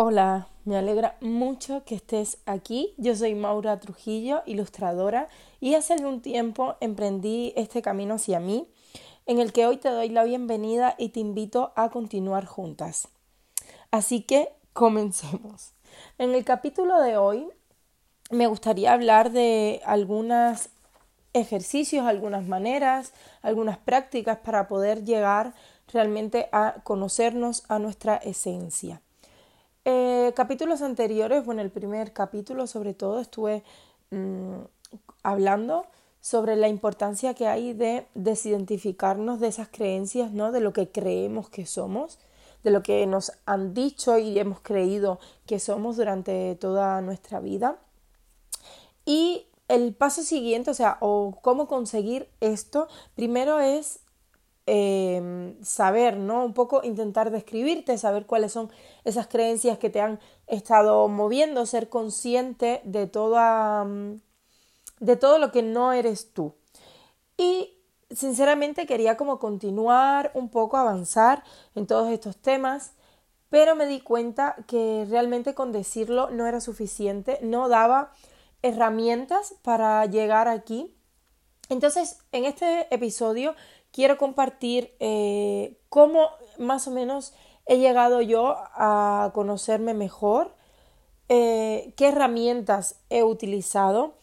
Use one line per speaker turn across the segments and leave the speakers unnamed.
Hola, me alegra mucho que estés aquí. Yo soy Maura Trujillo, ilustradora, y hace algún tiempo emprendí este camino hacia mí, en el que hoy te doy la bienvenida y te invito a continuar juntas. Así que comencemos. En el capítulo de hoy me gustaría hablar de algunos ejercicios, algunas maneras, algunas prácticas para poder llegar realmente a conocernos a nuestra esencia. Eh, capítulos anteriores, bueno, el primer capítulo sobre todo estuve mm, hablando sobre la importancia que hay de desidentificarnos de esas creencias, ¿no? De lo que creemos que somos, de lo que nos han dicho y hemos creído que somos durante toda nuestra vida. Y el paso siguiente, o sea, o cómo conseguir esto, primero es Em, saber, ¿no? Un poco intentar describirte, saber cuáles son esas creencias que te han estado moviendo, ser consciente de toda, mm, de todo lo que no eres tú. Y sinceramente quería como continuar un poco, avanzar en todos estos temas, pero me di cuenta que realmente con decirlo no era suficiente, no daba herramientas para llegar aquí. Entonces, en este episodio quiero compartir eh, cómo más o menos he llegado yo a conocerme mejor, eh, qué herramientas he utilizado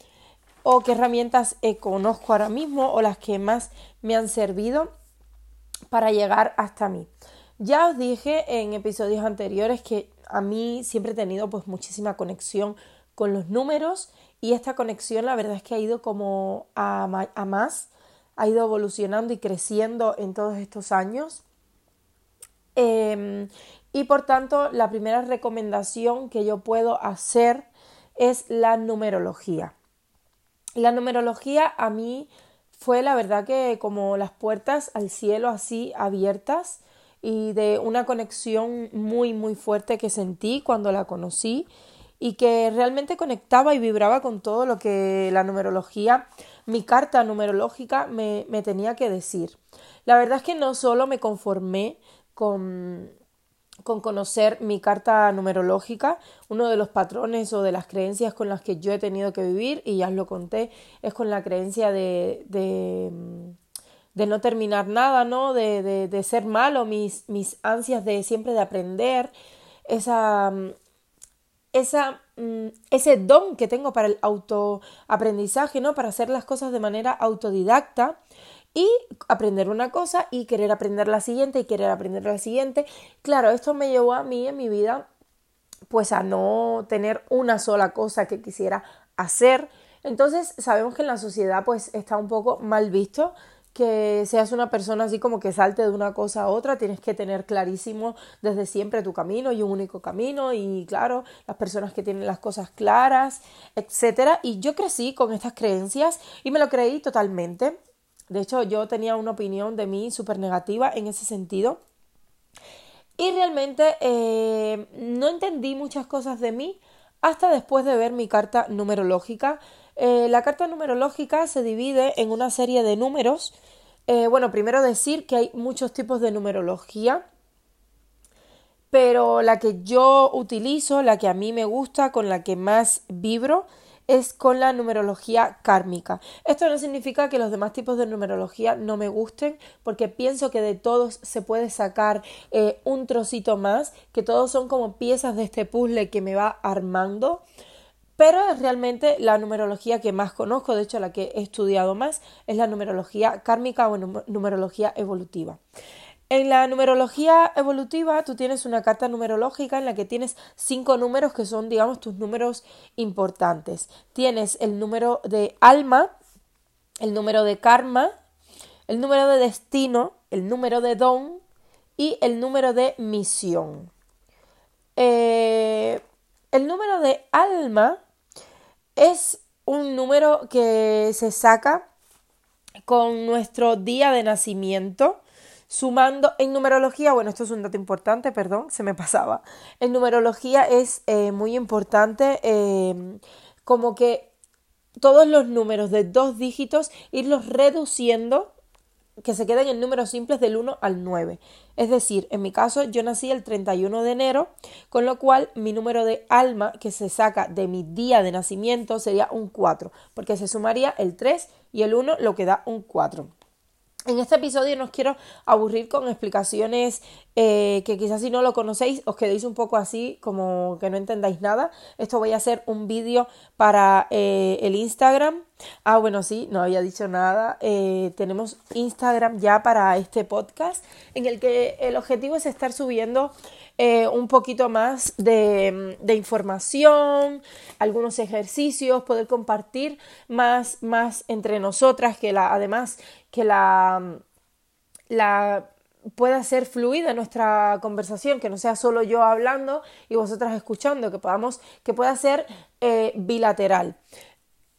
o qué herramientas conozco ahora mismo o las que más me han servido para llegar hasta mí. Ya os dije en episodios anteriores que a mí siempre he tenido pues muchísima conexión con los números y esta conexión la verdad es que ha ido como a más ha ido evolucionando y creciendo en todos estos años. Em, y por tanto, la primera recomendación que yo puedo hacer es la numerología. La numerología a mí fue la verdad que como las puertas al cielo así abiertas y de una conexión muy muy fuerte que sentí cuando la conocí y que realmente conectaba y vibraba con todo lo que la numerología mi carta numerológica me, me tenía que decir. La verdad es que no solo me conformé con, con conocer mi carta numerológica, uno de los patrones o de las creencias con las que yo he tenido que vivir, y ya os lo conté, es con la creencia de, de, de no terminar nada, ¿no? De, de, de, ser malo, mis, mis ansias de siempre de aprender, esa, esa Mm, ese don que tengo para el autoaprendizaje, ¿no? Para hacer las cosas de manera autodidacta y aprender una cosa y querer aprender la siguiente y querer aprender la siguiente. Claro, esto me llevó a mí en mi vida pues a no tener una sola cosa que quisiera hacer. Entonces sabemos que en la sociedad pues está un poco mal visto que seas una persona así como que salte de una cosa a otra, tienes que tener clarísimo desde siempre tu camino y un único camino y claro, las personas que tienen las cosas claras, etcétera, y yo crecí con estas creencias y me lo creí totalmente. De hecho, yo tenía una opinión de mí súper negativa en ese sentido. Y realmente eh, no entendí muchas cosas de mí hasta después de ver mi carta numerológica eh, la carta numerológica se divide en una serie de números. Eh, bueno, primero decir que hay muchos tipos de numerología, pero la que yo utilizo, la que a mí me gusta, con la que más vibro, es con la numerología kármica. Esto no significa que los demás tipos de numerología no me gusten, porque pienso que de todos se puede sacar eh, un trocito más, que todos son como piezas de este puzzle que me va armando pero es realmente la numerología que más conozco, de hecho la que he estudiado más es la numerología kármica o numerología evolutiva. En la numerología evolutiva tú tienes una carta numerológica en la que tienes cinco números que son, digamos, tus números importantes. Tienes el número de alma, el número de karma, el número de destino, el número de don y el número de misión. Eh, el número de alma es un número que se saca con nuestro día de nacimiento, sumando en numerología, bueno, esto es un dato importante, perdón, se me pasaba. En numerología es eh, muy importante em, como que todos los números de dos dígitos irlos reduciendo que se queden en números simples del 1 al 9. Es decir, en mi caso yo nací el 31 de enero, con lo cual mi número de alma que se saca de mi día de nacimiento sería un 4, porque se sumaría el 3 y el 1, lo que da un 4. En este episodio no os quiero aburrir con explicaciones eh, que quizás si no lo conocéis os quedéis un poco así como que no entendáis nada. Esto voy a hacer un vídeo para eh, el Instagram. Ah, bueno, sí, no había dicho nada. Eh, tenemos Instagram ya para este podcast en el que el objetivo es estar subiendo un poquito más de, de, información, algunos ejercicios, poder compartir más, más entre nosotras, que la, además que la, la pueda ser fluida nuestra conversación, que no sea solo yo hablando y vosotras escuchando, que podamos, que pueda ser eh, bilateral.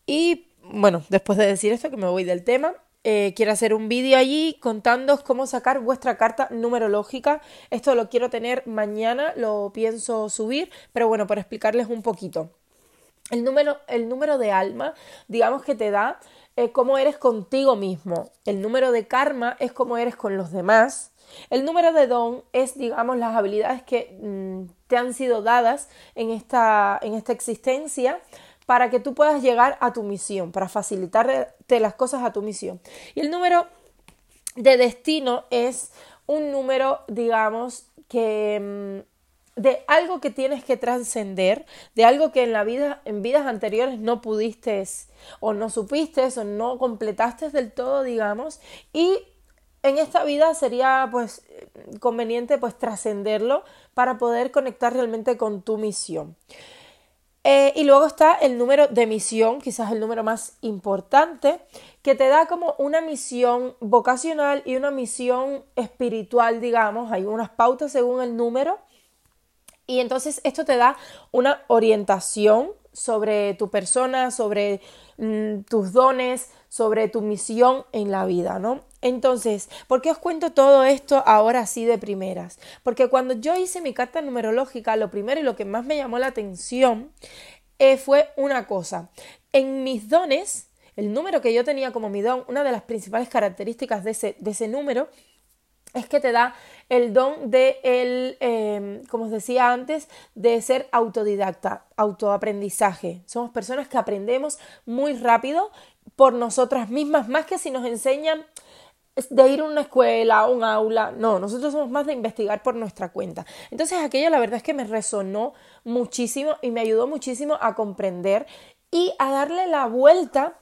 Y bueno, después de decir esto, que me voy del tema, eh, quiero hacer un vídeo allí contándoos cómo sacar vuestra carta numerológica. Esto lo quiero tener mañana, lo pienso subir, pero bueno, para explicarles un poquito. El número, el número de alma, digamos que te da eh, cómo eres contigo mismo. El número de karma es cómo eres con los demás. El número de don es, digamos, las habilidades que mm, te han sido dadas en esta, en esta existencia para que tú puedas llegar a tu misión, para facilitarte las cosas a tu misión. Y el número de destino es un número, digamos, que mm, de algo que tienes que trascender, de algo que en la vida, en vidas anteriores no pudiste o no supiste o no completaste del todo, digamos, y en esta vida sería pues conveniente pues trascenderlo para poder conectar realmente con tu misión. Eh, y luego está el número de misión, quizás el número más importante, que te da como una misión vocacional y una misión espiritual, digamos, hay unas pautas según el número y entonces esto te da una orientación sobre tu persona, sobre mm, tus dones, sobre tu misión en la vida, ¿no? Entonces, ¿por qué os cuento todo esto ahora así de primeras? Porque cuando yo hice mi carta numerológica, lo primero y lo que más me llamó la atención eh, fue una cosa. En mis dones, el número que yo tenía como mi don, una de las principales características de ese, de ese número, es que te da el don de el, em, como os decía antes, de ser autodidacta, autoaprendizaje. Somos personas que aprendemos muy rápido por nosotras mismas, más que si nos enseñan de ir a una escuela, a un aula, no, nosotros somos más de investigar por nuestra cuenta. Entonces aquello la verdad es que me resonó muchísimo y me ayudó muchísimo a comprender y a darle la vuelta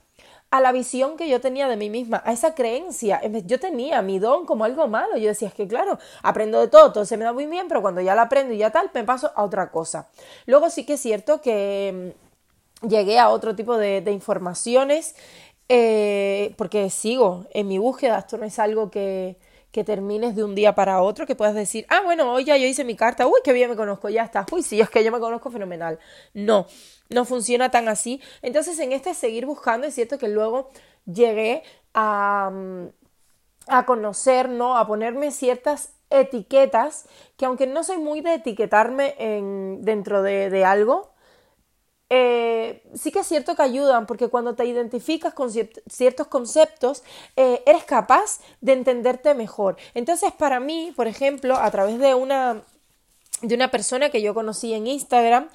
a la visión que yo tenía de mí misma, a esa creencia. Yo tenía mi don como algo malo. Yo decía, es que claro, aprendo de todo, todo se me da muy bien, pero cuando ya lo aprendo y ya tal, me paso a otra cosa. Luego sí que es cierto que mm, llegué a otro tipo de, informaciones eh, porque sigo en mi búsqueda. Esto no es algo que, que termines de un día para otro, que puedas decir, ah, bueno, hoy ya yo hice mi carta, uy, qué bien me conozco, ya está, uy, sí, es que yo me conozco fenomenal. No, no funciona tan así. Entonces, en este seguir buscando, es cierto que luego llegué a, mm, a conocer, ¿no? A ponerme ciertas etiquetas que aunque no soy muy de etiquetarme en, dentro de, de algo, eh, sí que es cierto que ayudan porque cuando te identificas con ciertos conceptos eh, eres capaz de entenderte mejor. Entonces para mí, por ejemplo, a través de una, de una persona que yo conocí en Instagram,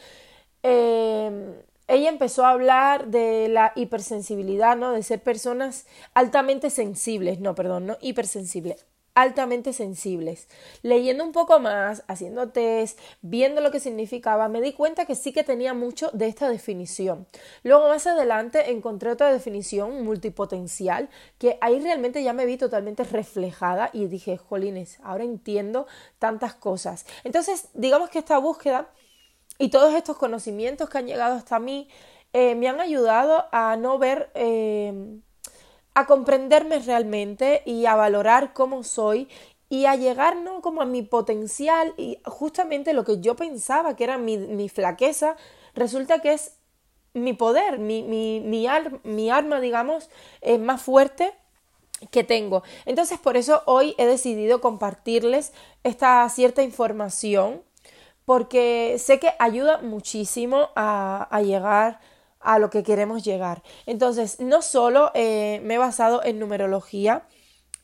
eh, ella empezó a hablar de la hipersensibilidad, ¿no? De ser personas altamente sensibles, no, perdón, no hipersensibles, altamente sensibles. Leyendo un poco más, haciendo test, viendo lo que significaba, me di cuenta que sí que tenía mucho de esta definición. Luego más adelante encontré otra definición multipotencial que ahí realmente ya me vi totalmente reflejada y dije, jolines, ahora entiendo tantas cosas. Entonces, digamos que esta búsqueda y todos estos conocimientos que han llegado hasta mí eh, me han ayudado a no ver... Eh, a comprenderme realmente y a valorar cómo soy y a llegar ¿no? como a mi potencial y justamente lo que yo pensaba que era mi, mi flaqueza, resulta que es mi poder, mi, mi, mi, arma, digamos, es más fuerte que tengo. Entonces, por eso hoy he decidido compartirles esta cierta información, porque sé que ayuda muchísimo a, a llegar a lo que queremos llegar. Entonces, no solo eh, me he basado en numerología,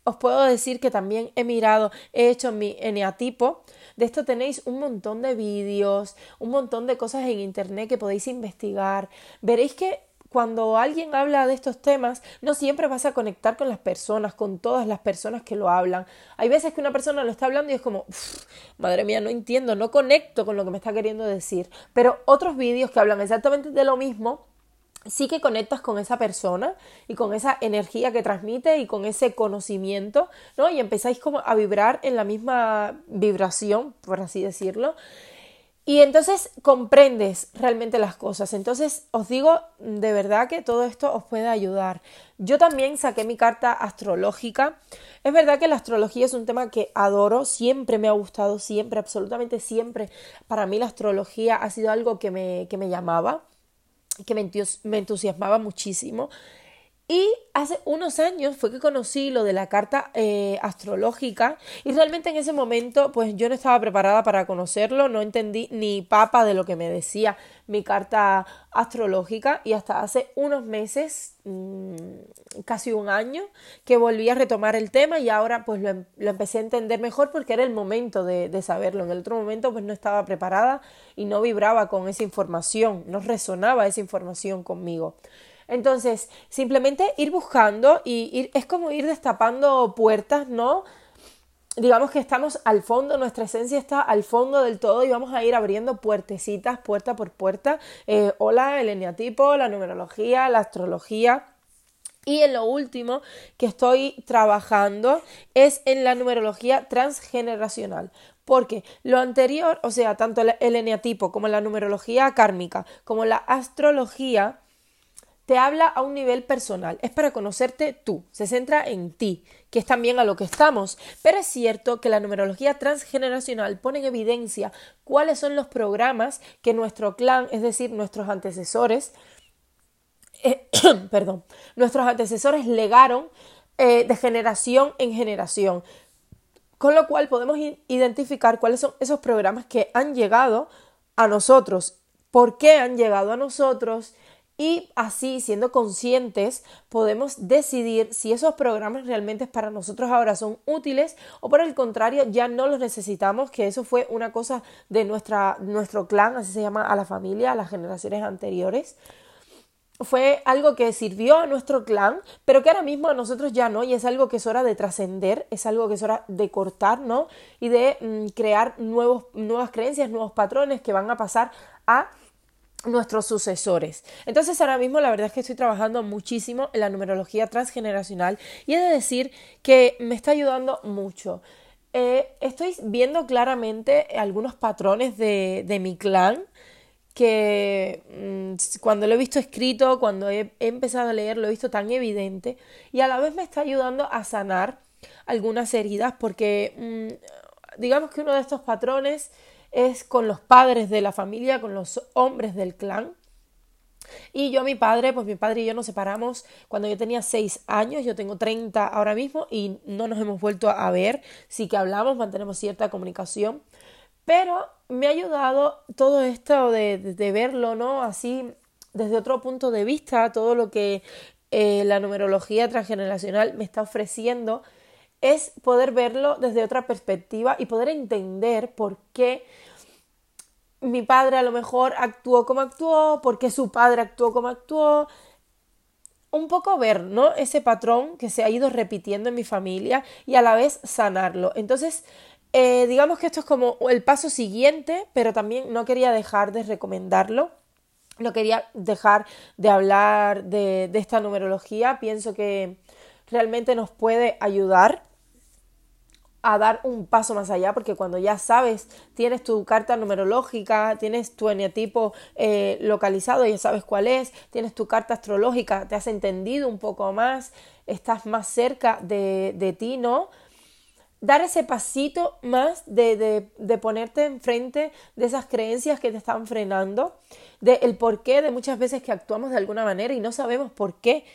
os puedo decir que también he mirado, he hecho mi eneatipo. De esto tenéis un montón de vídeos, un montón de cosas en internet que podéis investigar. Veréis que cuando alguien habla de estos temas, no siempre vas a conectar con las personas, con todas las personas que lo hablan. Hay veces que una persona lo está hablando y es como, madre mía, no entiendo, no conecto con lo que me está queriendo decir. Pero otros vídeos que hablan exactamente de lo mismo, sí que conectas con esa persona y con esa energía que transmite y con ese conocimiento, ¿no? Y empezáis como a vibrar en la misma vibración, por así decirlo. Y entonces comprendes realmente las cosas. Entonces os digo de verdad que todo esto os puede ayudar. Yo también saqué mi carta astrológica. Es verdad que la astrología es un tema que adoro, siempre me ha gustado, siempre, absolutamente siempre. Para mí la astrología ha sido algo que me, que me llamaba, que me entusiasmaba muchísimo. Y hace unos años fue que conocí lo de la carta eh, astrológica y realmente en ese momento pues yo no estaba preparada para conocerlo, no entendí ni papa de lo que me decía mi carta astrológica y hasta hace unos meses, mm, casi un año, que volví a retomar el tema y ahora pues lo, em, lo empecé a entender mejor porque era el momento de, de saberlo. En el otro momento pues no estaba preparada y no vibraba con esa información, no resonaba esa información conmigo. Entonces, simplemente ir buscando y ir, es como ir destapando puertas, ¿no? Digamos que estamos al fondo, nuestra esencia está al fondo del todo y vamos a ir abriendo puertecitas, puerta por puerta. Eh, hola, el eneatipo, la numerología, la astrología. Y en lo último que estoy trabajando es en la numerología transgeneracional. Porque lo anterior, o sea, tanto el eneatipo como la numerología kármica, como la astrología, te habla a un nivel personal, es para conocerte tú, se centra en ti, que es también a lo que estamos. Pero es cierto que la numerología transgeneracional pone en evidencia cuáles son los programas que nuestro clan, es decir, nuestros antecesores, eh, perdón, nuestros antecesores legaron eh, de generación en generación. Con lo cual podemos identificar cuáles son esos programas que han llegado a nosotros, por qué han llegado a nosotros, y así, siendo conscientes, podemos decidir si esos programas realmente para nosotros ahora son útiles o por el contrario ya no los necesitamos, que eso fue una cosa de nuestra, nuestro clan, así se llama a la familia, a las generaciones anteriores. Fue algo que sirvió a nuestro clan, pero que ahora mismo a nosotros ya no, y es algo que es hora de trascender, es algo que es hora de cortar, ¿no? Y de mm, crear nuevos, nuevas creencias, nuevos patrones que van a pasar a nuestros sucesores. Entonces ahora mismo la verdad es que estoy trabajando muchísimo en la numerología transgeneracional y he de decir que me está ayudando mucho. Eh, estoy viendo claramente algunos patrones de, de mi clan que mm, cuando lo he visto escrito, cuando he, empezado a leer, lo he visto tan evidente y a la vez me está ayudando a sanar algunas heridas porque mm, digamos que uno de estos patrones es con los padres de la familia, con los hombres del clan. Y yo, mi padre, pues mi padre y yo nos separamos cuando yo tenía seis años, yo tengo 30 ahora mismo y no nos hemos vuelto a ver, sí que hablamos, mantenemos cierta comunicación, pero me ha ayudado todo esto de, de verlo, ¿no? Así, desde otro punto de vista, todo lo que eh, la numerología transgeneracional me está ofreciendo es poder verlo desde otra perspectiva y poder entender por qué mi padre a lo mejor actuó como actuó, por qué su padre actuó como actuó. Un poco ver, ¿no? Ese patrón que se ha ido repitiendo en mi familia y a la vez sanarlo. Entonces, eh, digamos que esto es como el paso siguiente, pero también no quería dejar de recomendarlo. No quería dejar de hablar de, de esta numerología. Pienso que realmente nos puede ayudar a dar un paso más allá, porque cuando ya sabes, tienes tu carta numerológica, tienes tu eneatipo eh, localizado, ya sabes cuál es, tienes tu carta astrológica, te has entendido un poco más, estás más cerca de, de ti, ¿no? Dar ese pasito más de, de, de, ponerte enfrente de esas creencias que te están frenando, de el porqué de muchas veces que actuamos de alguna manera y no sabemos por qué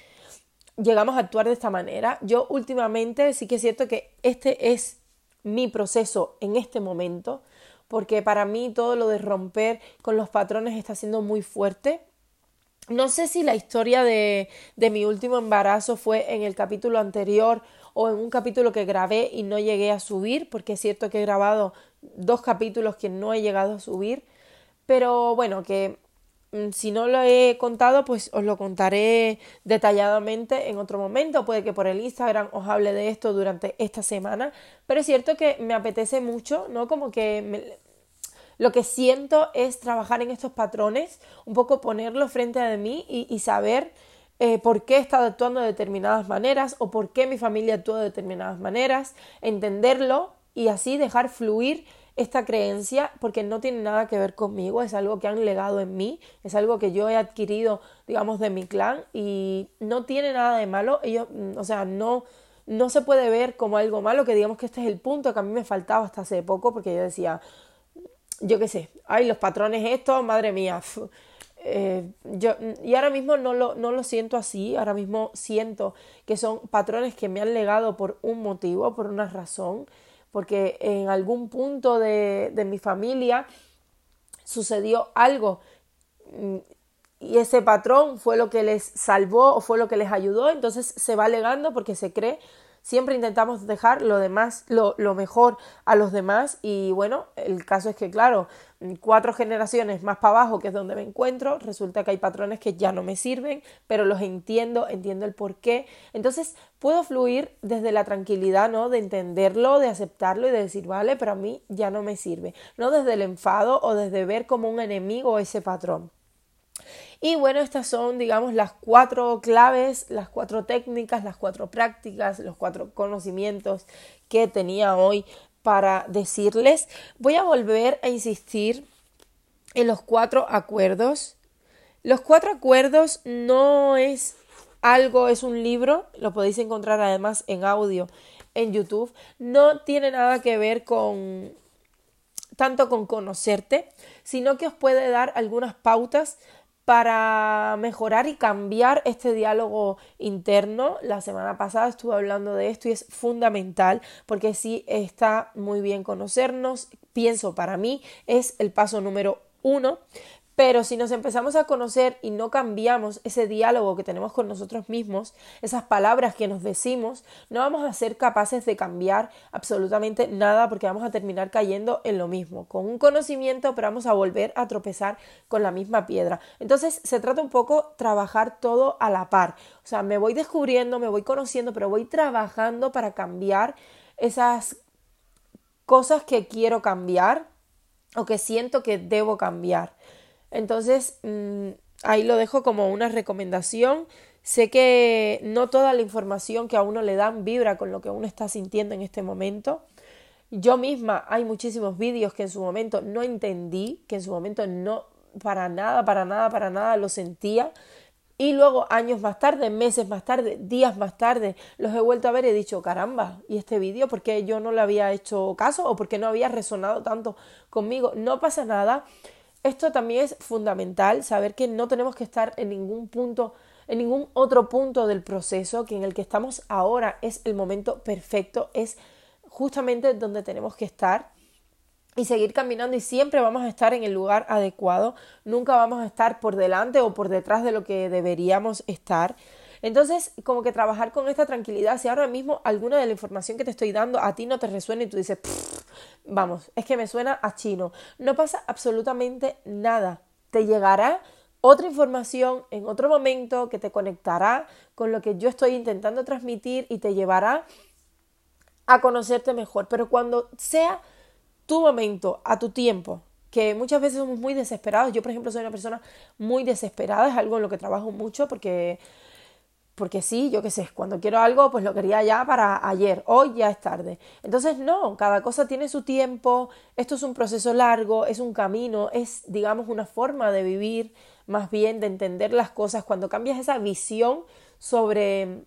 llegamos a actuar de esta manera. Yo últimamente sí que es cierto que este es mi proceso en este momento, porque para mí todo lo de romper con los patrones está siendo muy fuerte. No sé si la historia de, de mi último embarazo fue en el capítulo anterior o en un capítulo que grabé y no llegué a subir, porque es cierto que he grabado dos capítulos que no he llegado a subir, pero bueno, que si no lo he contado, pues os lo contaré detalladamente en otro momento. Puede que por el Instagram os hable de esto durante esta semana. Pero es cierto que me apetece mucho, ¿no? Como que me, lo que siento es trabajar en estos patrones, un poco ponerlos frente a mí y, saber eh, por qué he estado actuando de determinadas maneras o por qué mi familia actúa de determinadas maneras, entenderlo y así dejar fluir esta creencia porque no tiene nada que ver conmigo, es algo que han legado en mí, es algo que yo he adquirido, digamos, de mi clan y no tiene nada de malo, ellos, mm, o sea, no, no se puede ver como algo malo, que digamos que este es el punto que a mí me faltaba hasta hace poco porque yo decía, yo qué sé, ay, los patrones estos, madre mía. Eh, yo, y ahora mismo no lo, no lo siento así, ahora mismo siento que son patrones que me han legado por un motivo, por una razón, porque en algún punto de, de mi familia sucedió algo. Mm, y ese patrón fue lo que les salvó o fue lo que les ayudó, entonces se va legando porque se cree Siempre intentamos dejar lo demás, lo, mejor a los demás y bueno, el caso es que claro, cuatro generaciones más para abajo, que es donde me encuentro, resulta que hay patrones que ya no me sirven, pero los entiendo, entiendo el por qué. Entonces puedo fluir desde la tranquilidad, ¿no? De entenderlo, de aceptarlo y de decir, vale, pero a mí ya no me sirve. No desde el enfado o desde ver como un enemigo ese patrón. Y bueno, estas son, digamos, las cuatro claves, las cuatro técnicas, las cuatro prácticas, los cuatro conocimientos que tenía hoy para decirles. Voy a volver a insistir en los cuatro acuerdos. Los cuatro acuerdos no es algo, es un libro, lo podéis encontrar además en audio en YouTube. No tiene nada que ver con tanto con conocerte, sino que os puede dar algunas pautas para mejorar y cambiar este diálogo interno. La semana pasada estuve hablando de esto y es fundamental porque sí está muy bien conocernos. Pienso para mí es el paso número uno, pero si nos empezamos a conocer y no cambiamos ese diálogo que tenemos con nosotros mismos, esas palabras que nos decimos, no vamos a ser capaces de cambiar absolutamente nada porque vamos a terminar cayendo en lo mismo, con un conocimiento, pero vamos a volver a tropezar con la misma piedra. Entonces se trata un poco trabajar todo a la par. O sea, me voy descubriendo, me voy conociendo, pero voy trabajando para cambiar esas cosas que quiero cambiar o que siento que debo cambiar. Entonces, mm, ahí lo dejo como una recomendación. Sé que no toda la información que a uno le dan vibra con lo que uno está sintiendo en este momento. Yo misma hay muchísimos vídeos que en su momento no entendí, que en su momento no, para nada, para nada, para nada lo sentía. Y luego, años más tarde, meses más tarde, días más tarde, los he vuelto a ver y he dicho, caramba, ¿y este vídeo por qué yo no le había hecho caso o por qué no había resonado tanto conmigo? No pasa nada esto también es fundamental, saber que no tenemos que estar en ningún punto, en ningún otro punto del proceso, que en el que estamos ahora es el momento perfecto, es justamente donde tenemos que estar y seguir caminando y siempre vamos a estar en el lugar adecuado, nunca vamos a estar por delante o por detrás de lo que deberíamos estar. Entonces, como que trabajar con esta tranquilidad, si ahora mismo alguna de la información que te estoy dando a ti no te resuena y tú dices, vamos, es que me suena a chino, no pasa absolutamente nada. Te llegará otra información en otro momento que te conectará con lo que yo estoy intentando transmitir y te llevará a conocerte mejor. Pero cuando sea tu momento, a tu tiempo, que muchas veces somos muy desesperados. Yo, por ejemplo, soy una persona muy desesperada, es algo en lo que trabajo mucho porque porque sí, yo qué sé, cuando quiero algo, pues lo quería ya para ayer, hoy ya es tarde. Entonces, no, cada cosa tiene su tiempo, esto es un proceso largo, es un camino, es, digamos, una forma de vivir, más bien de entender las cosas. Cuando cambias esa visión sobre,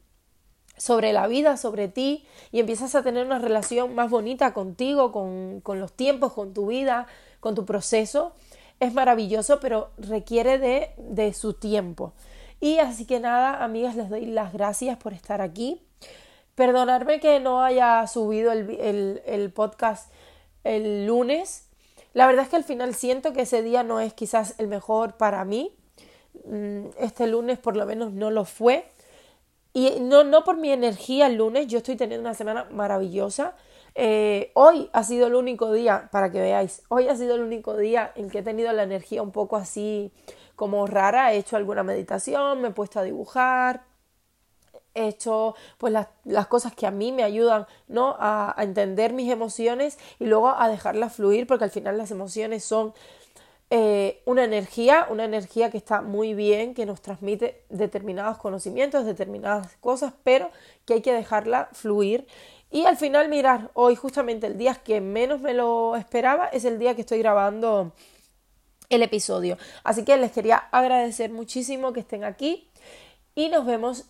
sobre la vida, sobre ti, y empiezas a tener una relación más bonita contigo, con, con los tiempos, con tu vida, con tu proceso, es maravilloso, pero requiere de, de su tiempo. Y así que nada, amigas, les doy las gracias por estar aquí. Perdonarme que no haya subido el, el, podcast el lunes. La verdad es que al final siento que ese día no es quizás el mejor para mí. mm, este lunes por lo menos no lo fue. Y no, no por mi energía el lunes, yo estoy teniendo una semana maravillosa. Eh, hoy ha sido el único día, para que veáis, hoy ha sido el único día en que he tenido la energía un poco así como rara. He hecho alguna meditación, me he puesto a dibujar, he hecho pues las, las cosas que a mí me ayudan ¿no? A, a, entender mis emociones y luego a dejarlas fluir porque al final las emociones son eh, una energía, una energía que está muy bien, que nos transmite determinados conocimientos, determinadas cosas, pero que hay que dejarla fluir y al final, mirar, hoy justamente el día que menos me lo esperaba es el día que estoy grabando el episodio. Así que les quería agradecer muchísimo que estén aquí y nos vemos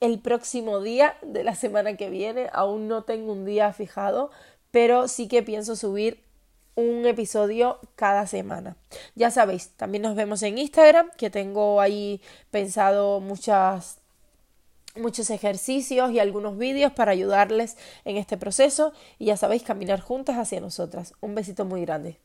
el próximo día de la semana que viene. Aún no tengo un día fijado, pero sí que pienso subir un episodio cada semana. Ya sabéis, también nos vemos en Instagram, que tengo ahí pensado muchas muchos ejercicios y algunos vídeos para ayudarles en este proceso y ya sabéis caminar juntas hacia nosotras. Un besito muy grande.